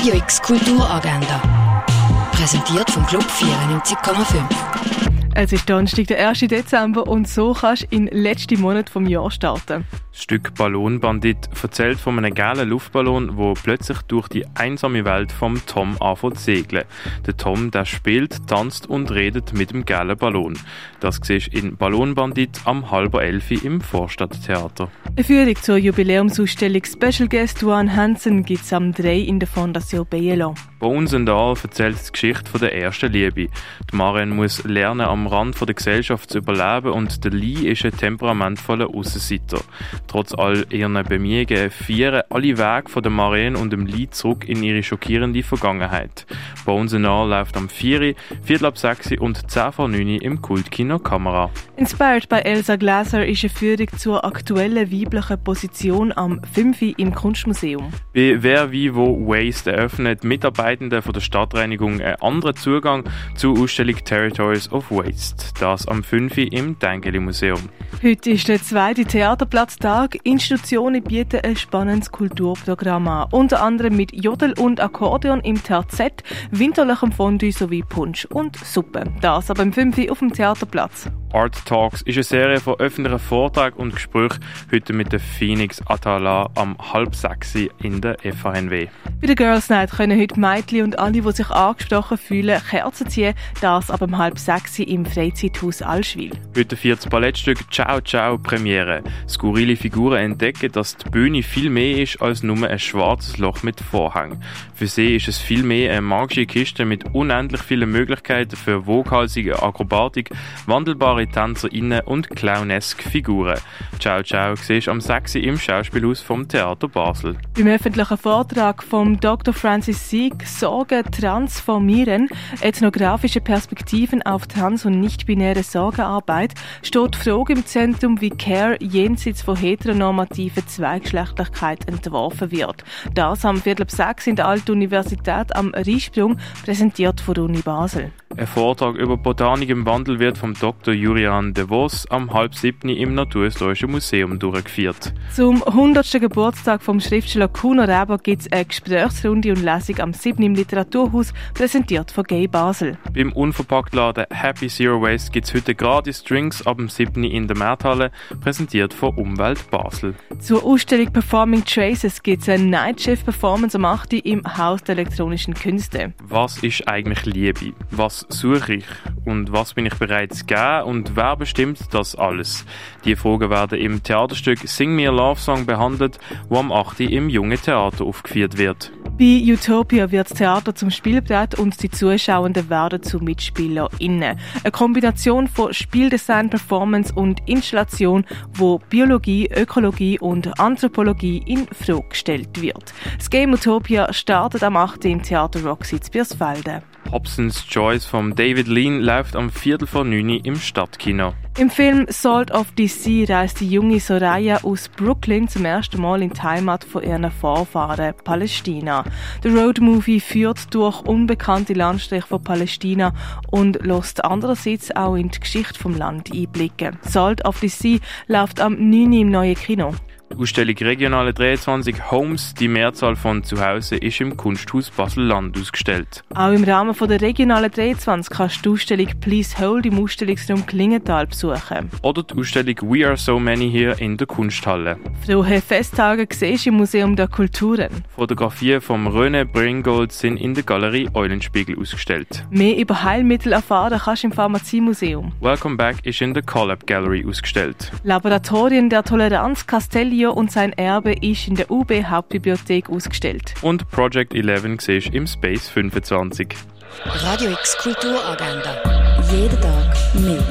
Radio X Kulturagenda. Präsentiert vom Club 94,5. Es ist Donnerstag, der 1. Dezember und so kannst du in den letzten Monat vom Jahr starten. Das Stück Ballonbandit erzählt von einem gelben Luftballon, wo plötzlich durch die einsame Welt vom Tom anfängt zu segeln. Der Tom, der spielt, tanzt und redet mit dem gelben Ballon. Das siehst du in Ballonbandit am halber Elfi im Vorstadttheater. Eine Führung zur Jubiläumsausstellung Special Guest Duan Hansen gibt es am 3 in der Fondation Bielo. Bei uns in Dahl erzählt die Geschichte der ersten Liebe. Die Maren muss lernen, am Rand der Gesellschaft zu überleben und der Lee ist ein temperamentvoller Aussenseiter. Trotz all ihren Bemühungen führen alle Wege von der Maren und dem Lee zurück in ihre schockierende Vergangenheit. Bei uns in Dahl läuft am 4., Viertel ab 6 und 10 vor 9 im Kultkino Kamera. Inspired by Elsa Glaser ist eine Führung zur aktuellen weiblichen Position am 5. im Kunstmuseum. Bei Wer wie wo Waste eröffnet Mitarbeitende von der Stadtreinigung einen anderen Zugang zur Ausstellung Territories of Waste. Das am 5. im Dengeli Museum. Heute ist der zweite Theaterplatztag. Institutionen bieten ein spannendes Kulturprogramm an. Unter anderem mit Jodel und Akkordeon im TZ, winterlichem Fondue sowie Punsch und Suppe. Das am 5. auf dem Theaterplatz. Art Talks ist eine Serie von öffentlichen Vorträgen und Gesprächen heute mit der Phoenix Atala am halb in der FHNW. Bei der Girls Night können heute Mädchen und alle, die sich angesprochen fühlen, Kerzen ziehen. Das ab um halb im Freizeithaus Allschwil. Heute feiert das Ballettstück Ciao Ciao Premiere. Skurrile Figuren entdecken, dass die Bühne viel mehr ist als nur ein schwarzes Loch mit Vorhang. Für sie ist es viel mehr eine magische Kiste mit unendlich vielen Möglichkeiten für woghalsige Akrobatik, wandelbare TänzerInnen und clowneske Figuren. Ciao Ciao siehst am 6. im Schauspielhaus vom Theater Basel. Beim öffentlichen Vortrag von Dr. Francis Sieg Sorge transformieren, ethnografische Perspektiven auf trans- und nicht-binäre Sorgearbeit, steht die Frage im Zentrum, wie Care jenseits von heteronormativer Zweigeschlechtlichkeit entworfen wird. Das am Viertel ab sechs in der Alten Universität am Riesprung, präsentiert von Uni Basel. Ein Vortrag über Botanik im Wandel wird vom Dr. Julian de Vos am halb siebten im Naturhistorischen Museum durchgeführt. Zum 100. Geburtstag vom Schriftsteller Kuno Reber gibt es eine Gesprächsrunde und Lesung am 7. im Literaturhaus, präsentiert von Gay Basel. Beim Unverpacktladen Happy Zero Waste gibt es heute gratis Drinks ab dem 7. in der Märthalle, präsentiert von Umwelt Basel. Zur Ausstellung Performing Traces gibt es eine Nightshift Performance am 8. im Haus der elektronischen Künste. Was ist eigentlich Liebe? Was suche ich? Und was bin ich bereit zu geben? Und wer bestimmt das alles? Die Fragen werden im Theaterstück Sing Me a Love Song behandelt, wo am 8. im Jungen Theater aufgeführt wird. Bei Utopia wird das Theater zum Spielbrett und die Zuschauenden werden zu MitspielerInnen. Eine Kombination von Spieldesign, Performance und Installation, wo Biologie, Ökologie und Anthropologie in Frage gestellt wird. Das Game Utopia startet am 8. im Theater Roxy in Birsfelden. Hobsons Choice von David Lean läuft am Viertel vor 9 im Stadtkino. Im Film Salt of DC reist die junge Soraya aus Brooklyn zum ersten Mal in die Heimat von ihren Vorfahren, Palästina. Der Roadmovie führt durch unbekannte Landstriche von Palästina und lässt andererseits auch in die Geschichte vom Land einblicken. Salt of DC läuft am 9. im neuen Kino. Die Ausstellung Regionale 23 Homes, die Mehrzahl von Zuhause, ist im Kunsthaus Basel-Land ausgestellt. Auch im Rahmen von der Regionale 23 kannst du die Ausstellung Please Hold im Ausstellungsraum Klingenthal besuchen. Oder die Ausstellung We Are So Many hier in der Kunsthalle. Frohe Festtage siehst im Museum der Kulturen. Fotografien vom René Bringold sind in der Galerie Eulenspiegel ausgestellt. Mehr über Heilmittel erfahren kannst du im Pharmaziemuseum. Welcome Back ist in der Collab Gallery ausgestellt. Laboratorien der Toleranz Castelli und sein Erbe ist in der UB Hauptbibliothek ausgestellt. Und Project 11 siehst im Space 25. Radio X Kulturagenda. Jeden Tag mehr.